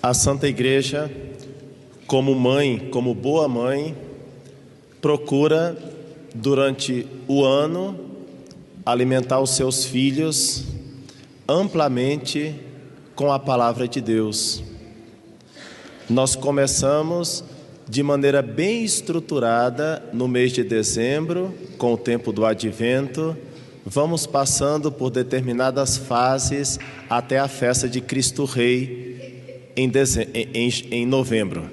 A Santa Igreja, como mãe, como boa mãe, procura durante o ano alimentar os seus filhos amplamente com a palavra de Deus. Nós começamos de maneira bem estruturada no mês de dezembro, com o tempo do advento, vamos passando por determinadas fases até a festa de Cristo Rei em, em, em novembro.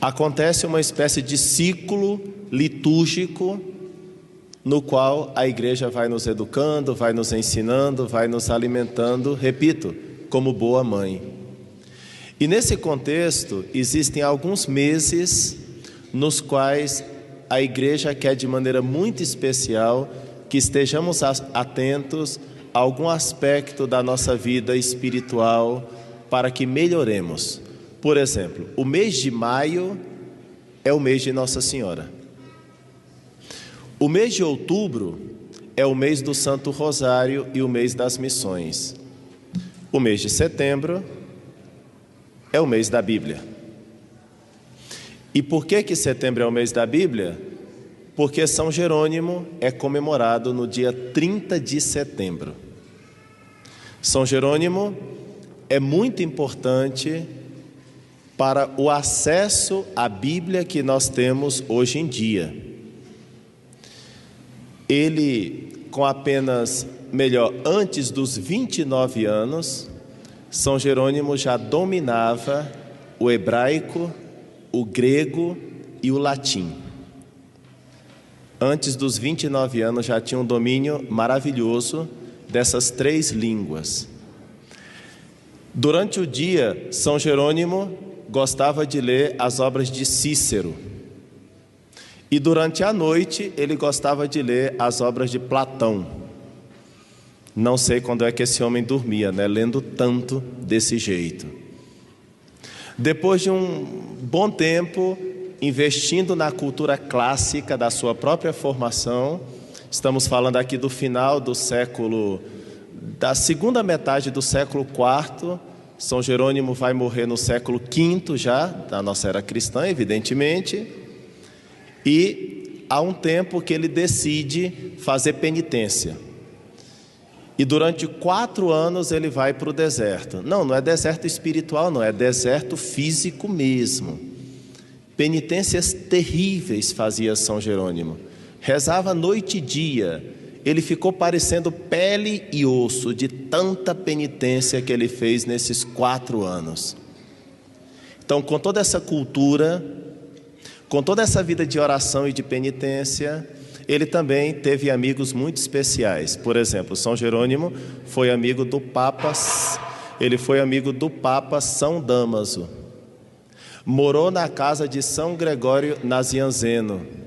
Acontece uma espécie de ciclo litúrgico no qual a igreja vai nos educando, vai nos ensinando, vai nos alimentando, repito, como boa mãe. E nesse contexto, existem alguns meses nos quais a igreja quer de maneira muito especial que estejamos atentos a algum aspecto da nossa vida espiritual para que melhoremos. Por exemplo, o mês de maio é o mês de Nossa Senhora. O mês de outubro é o mês do Santo Rosário e o mês das missões. O mês de setembro é o mês da Bíblia. E por que que setembro é o mês da Bíblia? Porque São Jerônimo é comemorado no dia 30 de setembro. São Jerônimo é muito importante para o acesso à Bíblia que nós temos hoje em dia. Ele, com apenas, melhor, antes dos 29 anos, são Jerônimo já dominava o hebraico, o grego e o latim. Antes dos 29 anos já tinha um domínio maravilhoso dessas três línguas. Durante o dia, São Jerônimo gostava de ler as obras de Cícero. E durante a noite, ele gostava de ler as obras de Platão. Não sei quando é que esse homem dormia, né? Lendo tanto desse jeito. Depois de um bom tempo investindo na cultura clássica da sua própria formação, estamos falando aqui do final do século, da segunda metade do século IV. São Jerônimo vai morrer no século V já, da nossa era cristã, evidentemente. E há um tempo que ele decide fazer penitência. E durante quatro anos ele vai para o deserto. Não, não é deserto espiritual, não, é deserto físico mesmo. Penitências terríveis fazia São Jerônimo. Rezava noite e dia. Ele ficou parecendo pele e osso de tanta penitência que ele fez nesses quatro anos. Então, com toda essa cultura, com toda essa vida de oração e de penitência, ele também teve amigos muito especiais. Por exemplo, São Jerônimo foi amigo do Papa, ele foi amigo do Papa São Damaso. Morou na casa de São Gregório Nazianzeno.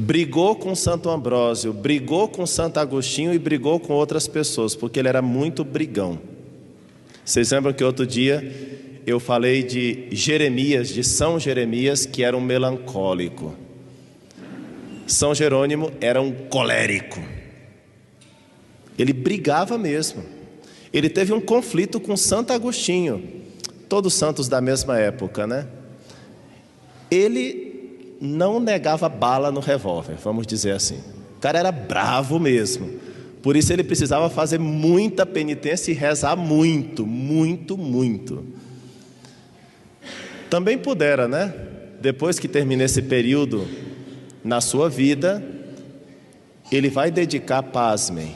Brigou com Santo Ambrósio, brigou com Santo Agostinho e brigou com outras pessoas, porque ele era muito brigão. Vocês lembram que outro dia eu falei de Jeremias, de São Jeremias, que era um melancólico. São Jerônimo era um colérico. Ele brigava mesmo. Ele teve um conflito com Santo Agostinho, todos santos da mesma época, né? Ele não negava bala no revólver, vamos dizer assim. O cara era bravo mesmo. Por isso ele precisava fazer muita penitência e rezar muito, muito, muito. Também pudera, né? Depois que termina esse período na sua vida, ele vai dedicar, pasmem,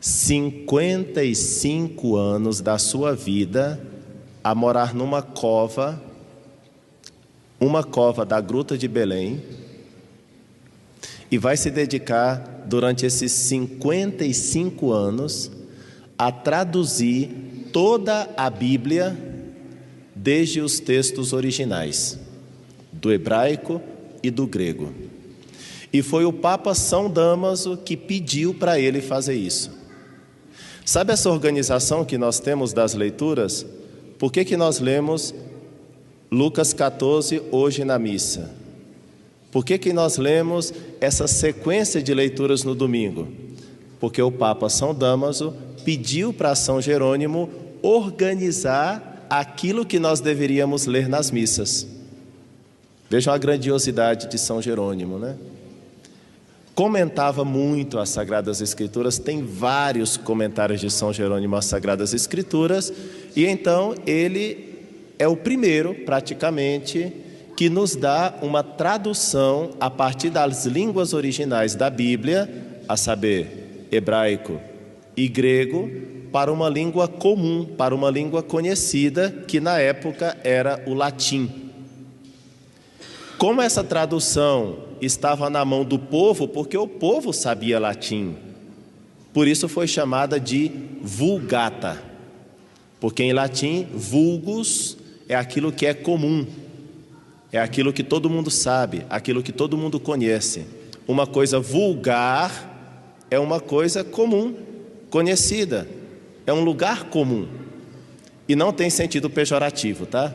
55 anos da sua vida a morar numa cova, uma cova da Gruta de Belém, e vai se dedicar durante esses 55 anos a traduzir toda a Bíblia desde os textos originais, do hebraico e do grego. E foi o Papa São Damaso que pediu para ele fazer isso. Sabe essa organização que nós temos das leituras? Por que, que nós lemos Lucas 14 hoje na missa? Por que, que nós lemos essa sequência de leituras no domingo? Porque o Papa São Damaso pediu para São Jerônimo organizar aquilo que nós deveríamos ler nas missas. Vejam a grandiosidade de São Jerônimo, né? Comentava muito as Sagradas Escrituras, tem vários comentários de São Jerônimo às Sagradas Escrituras, e então ele é o primeiro, praticamente, que nos dá uma tradução a partir das línguas originais da Bíblia, a saber, hebraico e grego, para uma língua comum, para uma língua conhecida, que na época era o latim. Como essa tradução estava na mão do povo, porque o povo sabia latim, por isso foi chamada de vulgata, porque em latim, vulgus é aquilo que é comum, é aquilo que todo mundo sabe, aquilo que todo mundo conhece. Uma coisa vulgar é uma coisa comum, conhecida, é um lugar comum. E não tem sentido pejorativo, tá?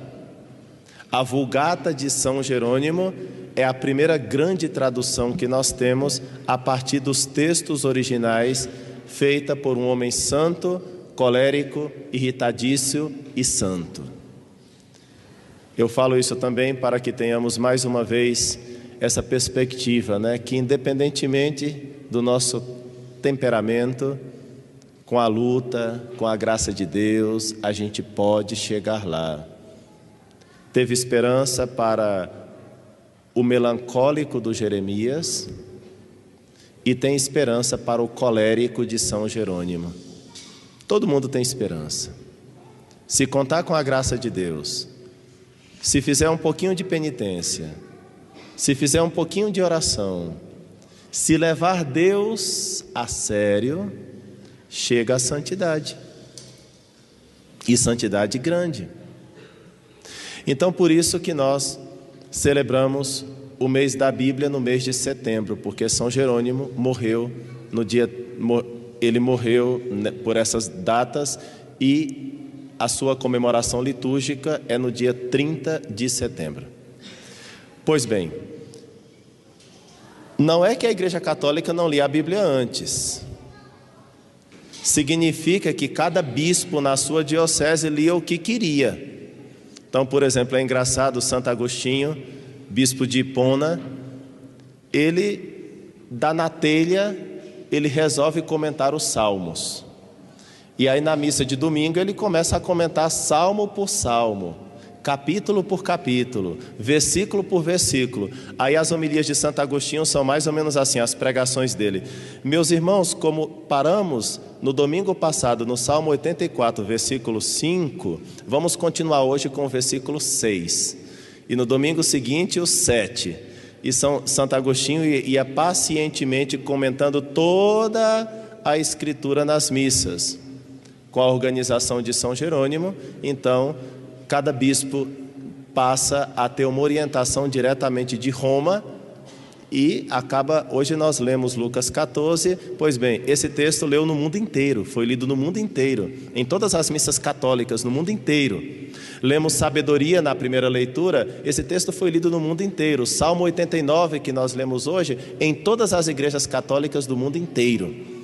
A Vulgata de São Jerônimo é a primeira grande tradução que nós temos a partir dos textos originais, feita por um homem santo, colérico, irritadício e santo. Eu falo isso também para que tenhamos mais uma vez essa perspectiva, né, que independentemente do nosso temperamento, com a luta, com a graça de Deus, a gente pode chegar lá. Teve esperança para o melancólico do Jeremias e tem esperança para o colérico de São Jerônimo. Todo mundo tem esperança. Se contar com a graça de Deus, se fizer um pouquinho de penitência, se fizer um pouquinho de oração, se levar Deus a sério, chega à santidade. E santidade grande. Então, por isso que nós celebramos o mês da Bíblia no mês de setembro, porque São Jerônimo morreu no dia ele morreu né, por essas datas e a sua comemoração litúrgica é no dia 30 de setembro. Pois bem, não é que a Igreja Católica não lia a Bíblia antes. Significa que cada bispo na sua diocese lia o que queria. Então, por exemplo, é engraçado, Santo Agostinho, bispo de Hipona, ele dá na telha, ele resolve comentar os salmos. E aí na missa de domingo ele começa a comentar salmo por salmo, capítulo por capítulo, versículo por versículo. Aí as homilias de Santo Agostinho são mais ou menos assim, as pregações dele. Meus irmãos, como paramos no domingo passado no Salmo 84, versículo 5, vamos continuar hoje com o versículo 6. E no domingo seguinte, o 7. E São, Santo Agostinho ia pacientemente comentando toda a escritura nas missas com a organização de São Jerônimo, então cada bispo passa a ter uma orientação diretamente de Roma e acaba, hoje nós lemos Lucas 14, pois bem, esse texto leu no mundo inteiro, foi lido no mundo inteiro, em todas as missas católicas, no mundo inteiro. Lemos sabedoria na primeira leitura, esse texto foi lido no mundo inteiro. Salmo 89, que nós lemos hoje, em todas as igrejas católicas do mundo inteiro.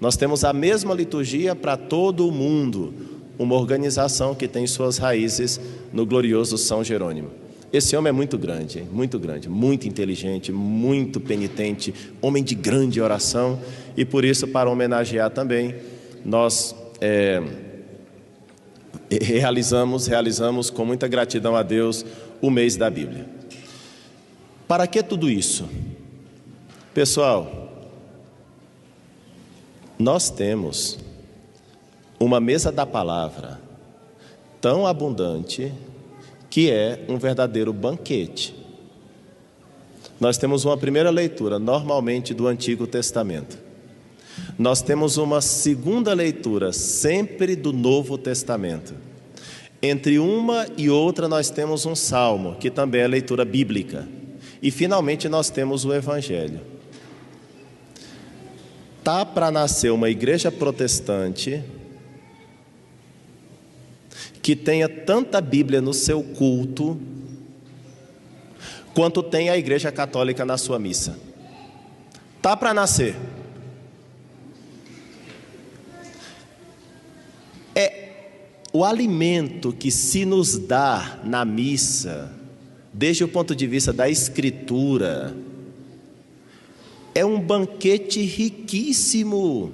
Nós temos a mesma liturgia para todo o mundo, uma organização que tem suas raízes no glorioso São Jerônimo. Esse homem é muito grande, muito grande, muito inteligente, muito penitente, homem de grande oração, e por isso, para homenagear também, nós é, realizamos, realizamos com muita gratidão a Deus o mês da Bíblia. Para que tudo isso? Pessoal, nós temos uma mesa da palavra tão abundante que é um verdadeiro banquete. Nós temos uma primeira leitura, normalmente do Antigo Testamento. Nós temos uma segunda leitura, sempre do Novo Testamento. Entre uma e outra, nós temos um salmo, que também é leitura bíblica. E finalmente, nós temos o Evangelho tá para nascer uma igreja protestante que tenha tanta Bíblia no seu culto quanto tem a igreja católica na sua missa. Tá para nascer. É o alimento que se nos dá na missa, desde o ponto de vista da escritura, é um banquete riquíssimo.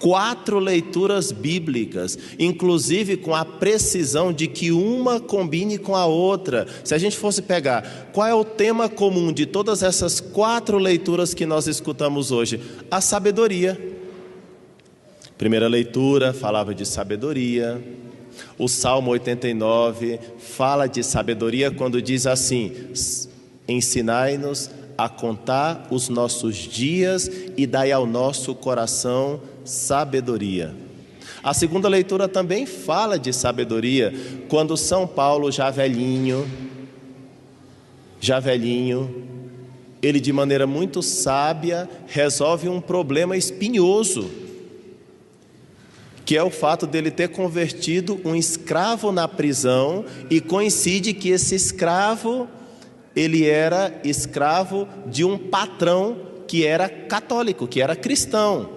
Quatro leituras bíblicas, inclusive com a precisão de que uma combine com a outra. Se a gente fosse pegar qual é o tema comum de todas essas quatro leituras que nós escutamos hoje? A sabedoria. Primeira leitura falava de sabedoria. O Salmo 89 fala de sabedoria quando diz assim: Ensinai-nos a contar os nossos dias e dai ao nosso coração sabedoria. A segunda leitura também fala de sabedoria, quando São Paulo, já velhinho, já velhinho, ele de maneira muito sábia resolve um problema espinhoso, que é o fato dele ter convertido um escravo na prisão e coincide que esse escravo ele era escravo de um patrão que era católico, que era cristão.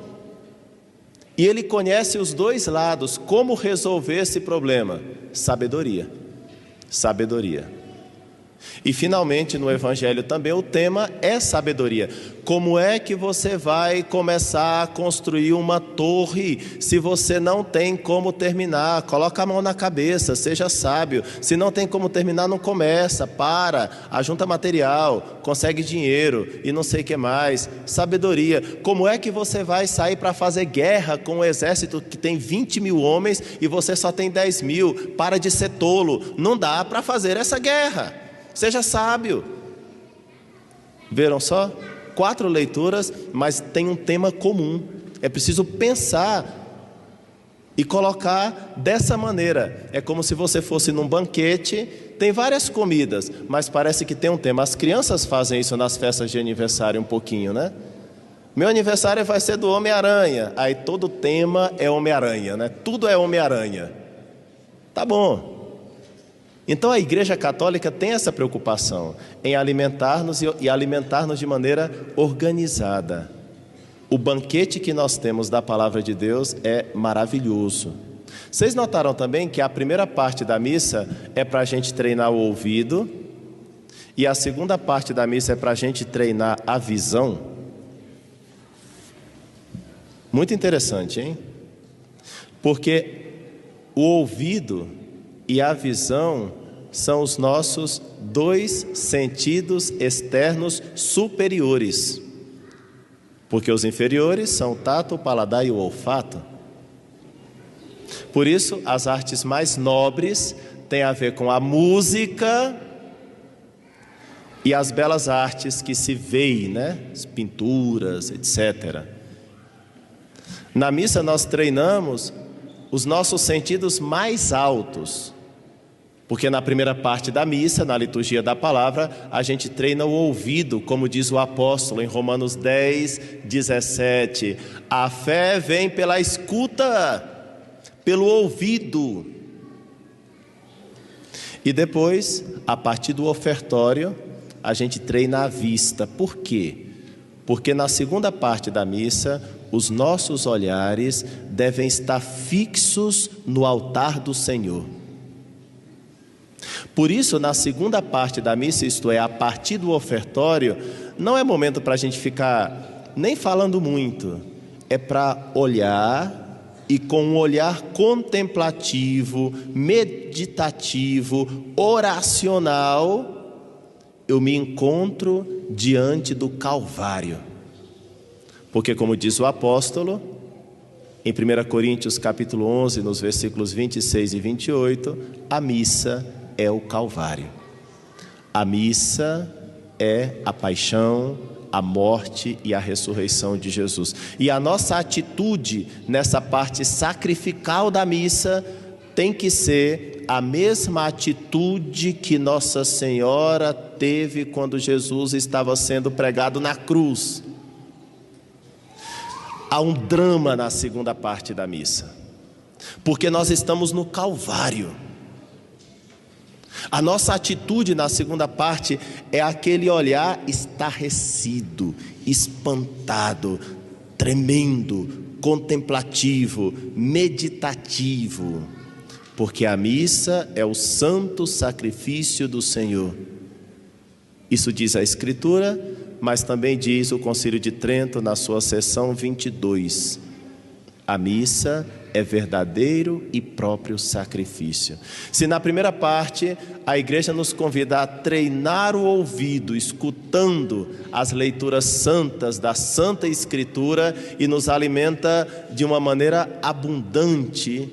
E ele conhece os dois lados, como resolver esse problema? Sabedoria. Sabedoria. E finalmente no Evangelho também o tema é sabedoria. Como é que você vai começar a construir uma torre se você não tem como terminar? Coloca a mão na cabeça, seja sábio. Se não tem como terminar, não começa, para, ajunta material, consegue dinheiro e não sei o que mais. Sabedoria. Como é que você vai sair para fazer guerra com um exército que tem 20 mil homens e você só tem 10 mil? Para de ser tolo. Não dá para fazer essa guerra. Seja sábio. Viram só? Quatro leituras, mas tem um tema comum. É preciso pensar e colocar dessa maneira. É como se você fosse num banquete, tem várias comidas, mas parece que tem um tema. As crianças fazem isso nas festas de aniversário um pouquinho, né? Meu aniversário vai ser do Homem-Aranha. Aí todo tema é Homem-Aranha, né? Tudo é Homem-Aranha. Tá bom. Então a Igreja Católica tem essa preocupação em alimentar-nos e alimentar-nos de maneira organizada. O banquete que nós temos da palavra de Deus é maravilhoso. Vocês notaram também que a primeira parte da missa é para a gente treinar o ouvido, e a segunda parte da missa é para a gente treinar a visão? Muito interessante, hein? Porque o ouvido e a visão são os nossos dois sentidos externos superiores. Porque os inferiores são o tato, o paladar e o olfato. Por isso, as artes mais nobres têm a ver com a música e as belas artes que se veem, né? As pinturas, etc. Na missa nós treinamos os nossos sentidos mais altos porque na primeira parte da missa, na liturgia da palavra, a gente treina o ouvido, como diz o apóstolo em Romanos 10, 17. A fé vem pela escuta, pelo ouvido. E depois, a partir do ofertório, a gente treina a vista. Por quê? Porque na segunda parte da missa, os nossos olhares devem estar fixos no altar do Senhor. Por isso, na segunda parte da missa, isto é, a partir do ofertório, não é momento para a gente ficar nem falando muito, é para olhar e com um olhar contemplativo, meditativo, oracional, eu me encontro diante do Calvário. Porque, como diz o apóstolo, em 1 Coríntios capítulo 11, nos versículos 26 e 28, a missa é o Calvário. A missa é a paixão, a morte e a ressurreição de Jesus. E a nossa atitude nessa parte sacrificial da missa tem que ser a mesma atitude que Nossa Senhora teve quando Jesus estava sendo pregado na cruz. Há um drama na segunda parte da missa, porque nós estamos no Calvário. A nossa atitude na segunda parte é aquele olhar estarrecido, espantado, tremendo, contemplativo, meditativo, porque a missa é o santo sacrifício do Senhor. Isso diz a Escritura, mas também diz o Concílio de Trento na sua sessão 22. A missa verdadeiro e próprio sacrifício. Se na primeira parte a igreja nos convida a treinar o ouvido, escutando as leituras santas da Santa Escritura e nos alimenta de uma maneira abundante,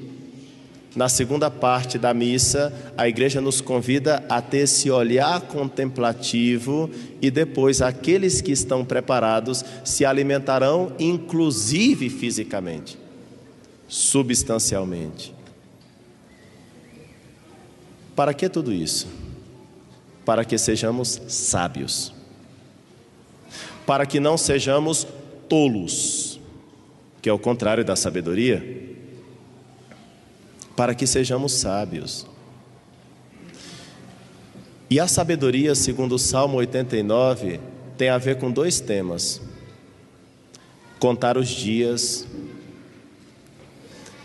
na segunda parte da missa, a igreja nos convida a ter esse olhar contemplativo e depois aqueles que estão preparados se alimentarão, inclusive fisicamente substancialmente. Para que tudo isso? Para que sejamos sábios. Para que não sejamos tolos, que é o contrário da sabedoria. Para que sejamos sábios. E a sabedoria, segundo o Salmo 89, tem a ver com dois temas: contar os dias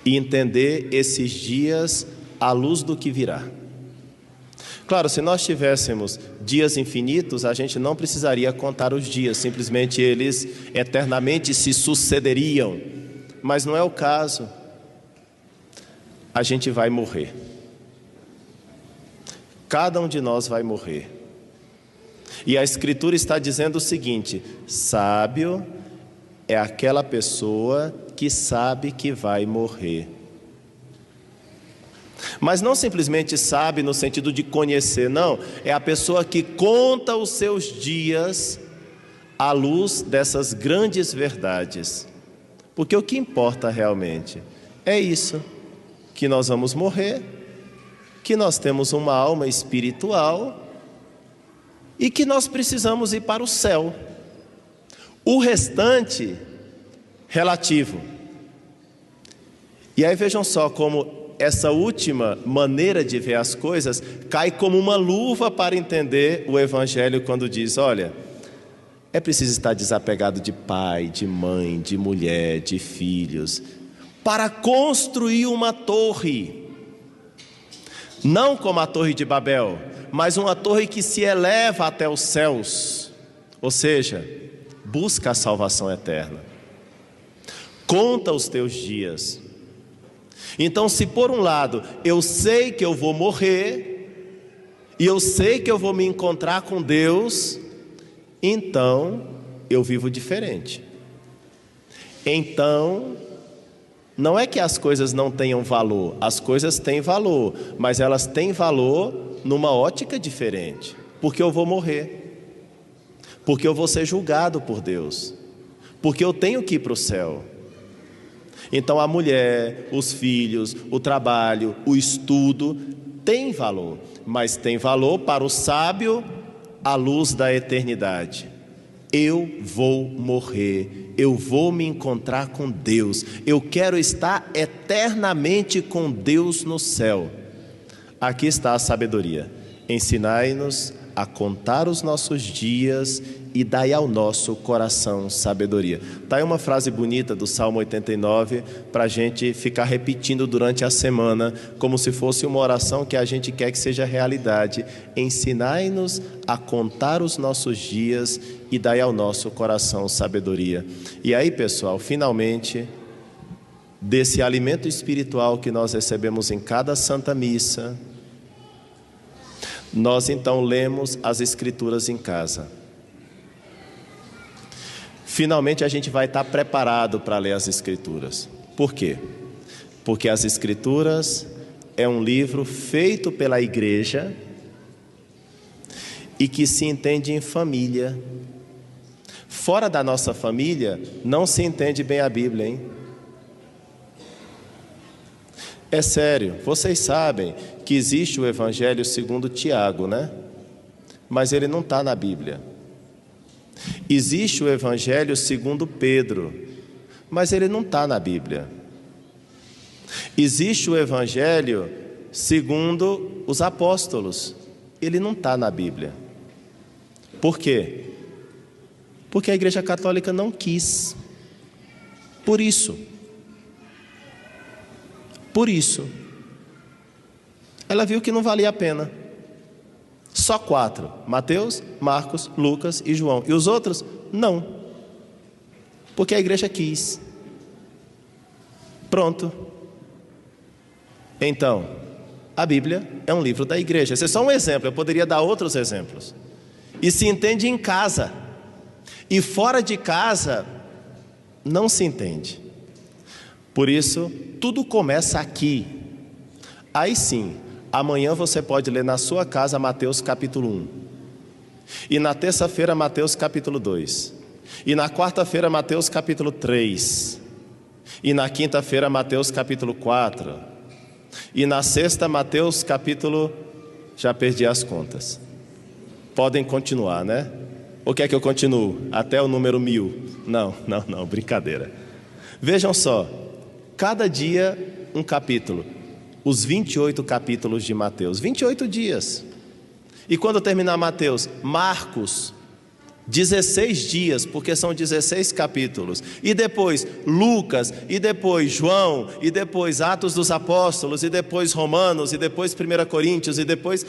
e entender esses dias à luz do que virá. Claro, se nós tivéssemos dias infinitos, a gente não precisaria contar os dias, simplesmente eles eternamente se sucederiam. Mas não é o caso. A gente vai morrer. Cada um de nós vai morrer. E a Escritura está dizendo o seguinte: sábio é aquela pessoa que sabe que vai morrer. Mas não simplesmente sabe no sentido de conhecer, não. É a pessoa que conta os seus dias à luz dessas grandes verdades. Porque o que importa realmente é isso: que nós vamos morrer, que nós temos uma alma espiritual e que nós precisamos ir para o céu. O restante, relativo. E aí vejam só como essa última maneira de ver as coisas cai como uma luva para entender o Evangelho quando diz: olha, é preciso estar desapegado de pai, de mãe, de mulher, de filhos, para construir uma torre. Não como a Torre de Babel, mas uma torre que se eleva até os céus. Ou seja, busca a salvação eterna. Conta os teus dias. Então, se por um lado eu sei que eu vou morrer, e eu sei que eu vou me encontrar com Deus, então eu vivo diferente. Então, não é que as coisas não tenham valor, as coisas têm valor, mas elas têm valor numa ótica diferente, porque eu vou morrer porque eu vou ser julgado por Deus, porque eu tenho que ir para o céu. Então a mulher, os filhos, o trabalho, o estudo tem valor, mas tem valor para o sábio à luz da eternidade. Eu vou morrer, eu vou me encontrar com Deus, eu quero estar eternamente com Deus no céu. Aqui está a sabedoria. Ensinai-nos a contar os nossos dias e dai ao nosso coração sabedoria. Está aí uma frase bonita do Salmo 89 para a gente ficar repetindo durante a semana, como se fosse uma oração que a gente quer que seja realidade. Ensinai-nos a contar os nossos dias e dai ao nosso coração sabedoria. E aí, pessoal, finalmente, desse alimento espiritual que nós recebemos em cada Santa Missa, nós então lemos as Escrituras em casa. Finalmente a gente vai estar preparado para ler as Escrituras. Por quê? Porque as Escrituras é um livro feito pela igreja e que se entende em família. Fora da nossa família, não se entende bem a Bíblia, hein? É sério, vocês sabem que existe o Evangelho segundo Tiago, né? Mas ele não está na Bíblia. Existe o Evangelho segundo Pedro, mas ele não está na Bíblia. Existe o Evangelho segundo os apóstolos, ele não está na Bíblia. Por quê? Porque a Igreja Católica não quis. Por isso. Por isso, ela viu que não valia a pena. Só quatro: Mateus, Marcos, Lucas e João. E os outros, não. Porque a igreja quis. Pronto. Então, a Bíblia é um livro da igreja. Esse é só um exemplo, eu poderia dar outros exemplos. E se entende em casa. E fora de casa, não se entende. Por isso, tudo começa aqui. Aí sim, amanhã você pode ler na sua casa Mateus capítulo 1. E na terça-feira, Mateus capítulo 2. E na quarta-feira, Mateus capítulo 3. E na quinta-feira, Mateus capítulo 4. E na sexta, Mateus capítulo. Já perdi as contas. Podem continuar, né? Ou quer que eu continue? Até o número mil? Não, não, não, brincadeira. Vejam só, cada dia um capítulo. Os 28 capítulos de Mateus, 28 dias. E quando terminar Mateus, Marcos, 16 dias, porque são 16 capítulos. E depois Lucas, e depois João, e depois Atos dos Apóstolos, e depois Romanos, e depois 1 Coríntios, e depois.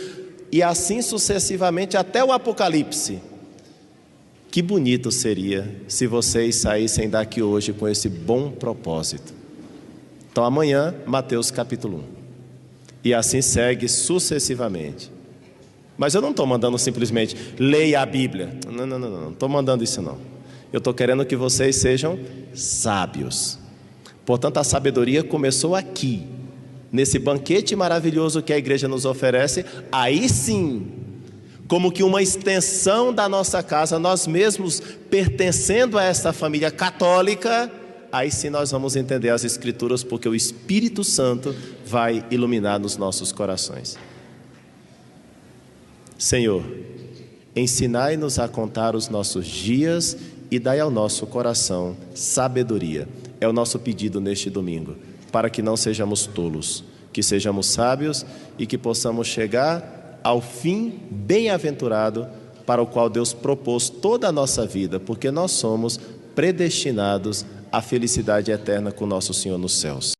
E assim sucessivamente até o Apocalipse. Que bonito seria se vocês saíssem daqui hoje com esse bom propósito. Então, amanhã, Mateus capítulo 1. E assim segue sucessivamente. Mas eu não estou mandando simplesmente leia a Bíblia. Não, não, não, não estou mandando isso não. Eu estou querendo que vocês sejam sábios. Portanto, a sabedoria começou aqui, nesse banquete maravilhoso que a igreja nos oferece. Aí sim, como que uma extensão da nossa casa, nós mesmos pertencendo a esta família católica, aí sim nós vamos entender as Escrituras, porque o Espírito Santo vai iluminar nos nossos corações. Senhor, ensinai-nos a contar os nossos dias e dai ao nosso coração sabedoria. É o nosso pedido neste domingo, para que não sejamos tolos, que sejamos sábios e que possamos chegar ao fim bem-aventurado para o qual Deus propôs toda a nossa vida, porque nós somos predestinados à felicidade eterna com nosso Senhor nos céus.